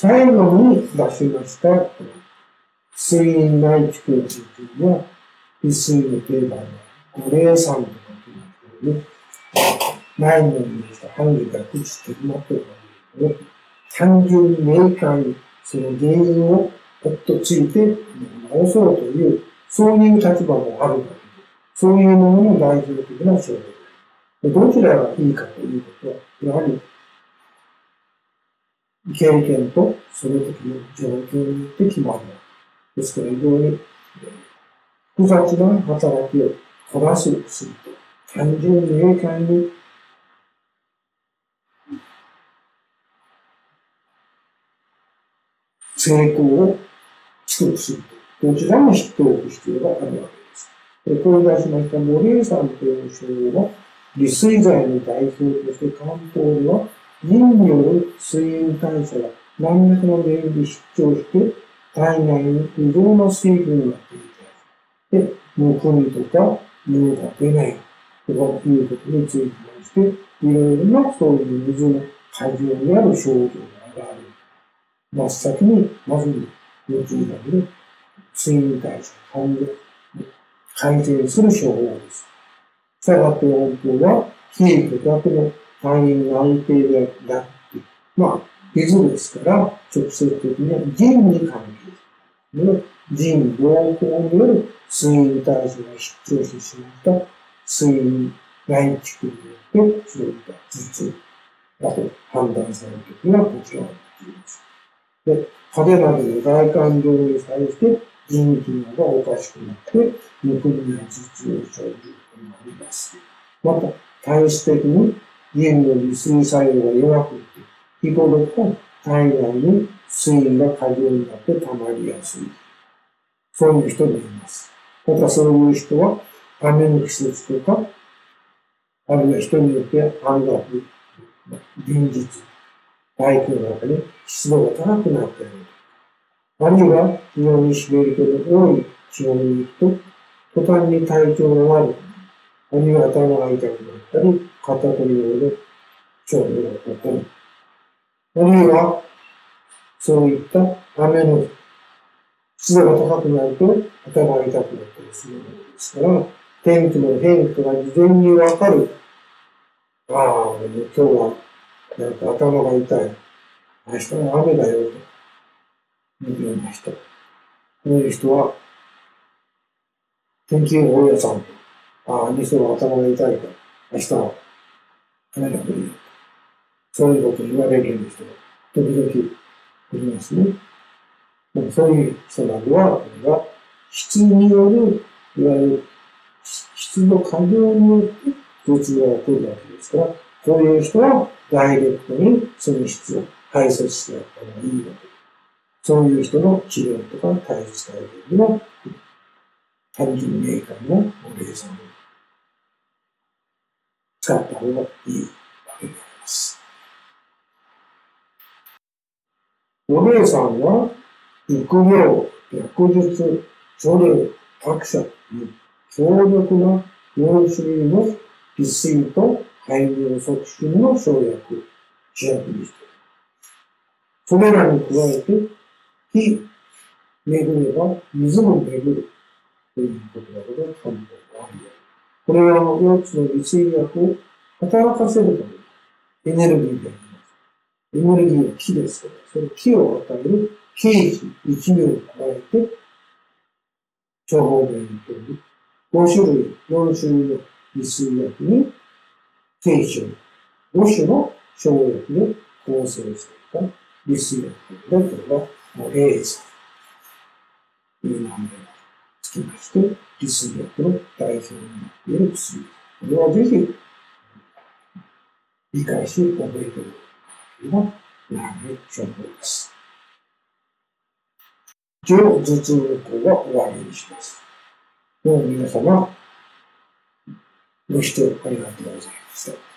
最後に出しました、水因内地空気というのは、一水の定番の五霊酸とかというのね、前のにした範囲が朽ちていまというので単純に明快にその原因をほっとついて直そうという、そういう立場もあるわけで、そういうものの代表的な症例。どちらがいいかということは、やはり、経験とその時の状況によって決まる。ですから、非常に複雑な働きをこなすすると、単純に明快に成功を取得すると。どちらも知っておく必要があるわけです。これ、これ出しました森江さんという称は、利水剤の代表として漢方では、人による水銀代謝が何らかの原因で出張して、体内に異常な水分が出て、で、むくみとか、尿が出ないとかいうことについてまして、いろいろなそういう水の過剰にある症状がある。真っ先に、まず、予知だけで、睡眠対策、改善する処方です。したがって音符は、冷えてだけの範囲が安定でなって、まあ、水ですから、直接的には腎に関係する。腎良好による睡眠対象が出張してしまった睡眠内蓄によって、そういった頭痛だと判断されるときはこちらを言います。で、派手などの外観上に際して腎機能がおかしくなって、むくみや頭痛を生じることになります。また、体質的に腎の利水作用が弱くて、日頃と体内に水が過剰になって溜まりやすい。そういう人もいます。またそういう人は、雨の季節とか、あるいは人によって雨が降る、臨日、大気の中に湿度が高くなっている。あるいは、非常に湿り気の多い地方に行くと、途端に体調が悪く、あるいは頭が痛くなったり、肩こりをで症状が起こる。あるいは、そういった雨の湿度が高くなると頭が痛くなったりするものですから、天気の変化が事前にわかる。ああ、今日はなんか頭が痛い。明日は雨だよと。いうような人。こういう人は、天気予報屋さん、ああ、あの人は頭が痛いから、明日は雨が降るよ。そういうことを言われるんですけど、時々ありますね。でもそういう人などは、これは質による、いわゆる質の過剰によって頭痛が起こるわけですから、こういう人はダイレクトにその質を排泄してやった方がいいわけです。そういう人の治療とか対峙されるには、単純明快なお礼さんを使った方がいいわけであります。お姉さんは、育業、薬術、書類、各社に強力な4種類の皮水と排尿促進の生薬、主役にしている。それらに加えて、火、巡れば水も巡る。ということだけで漢方がある。よ。これらの4つの微水薬を働かせるためにエネルギーであります。エネルギーは気ですから、その気を与える刑事1名を加えて、処方弁という5種類、4種類の微水薬に、軽症、5種の生薬で構成された微水薬で、これは、もう A さんという名前がつきまして、微水薬の代表になっている薬。これはぜひ、理解し、覚えておくというのが、長い処方です。上頭痛の項は終わりにします。どうも皆様、ご視聴ありがとうございました。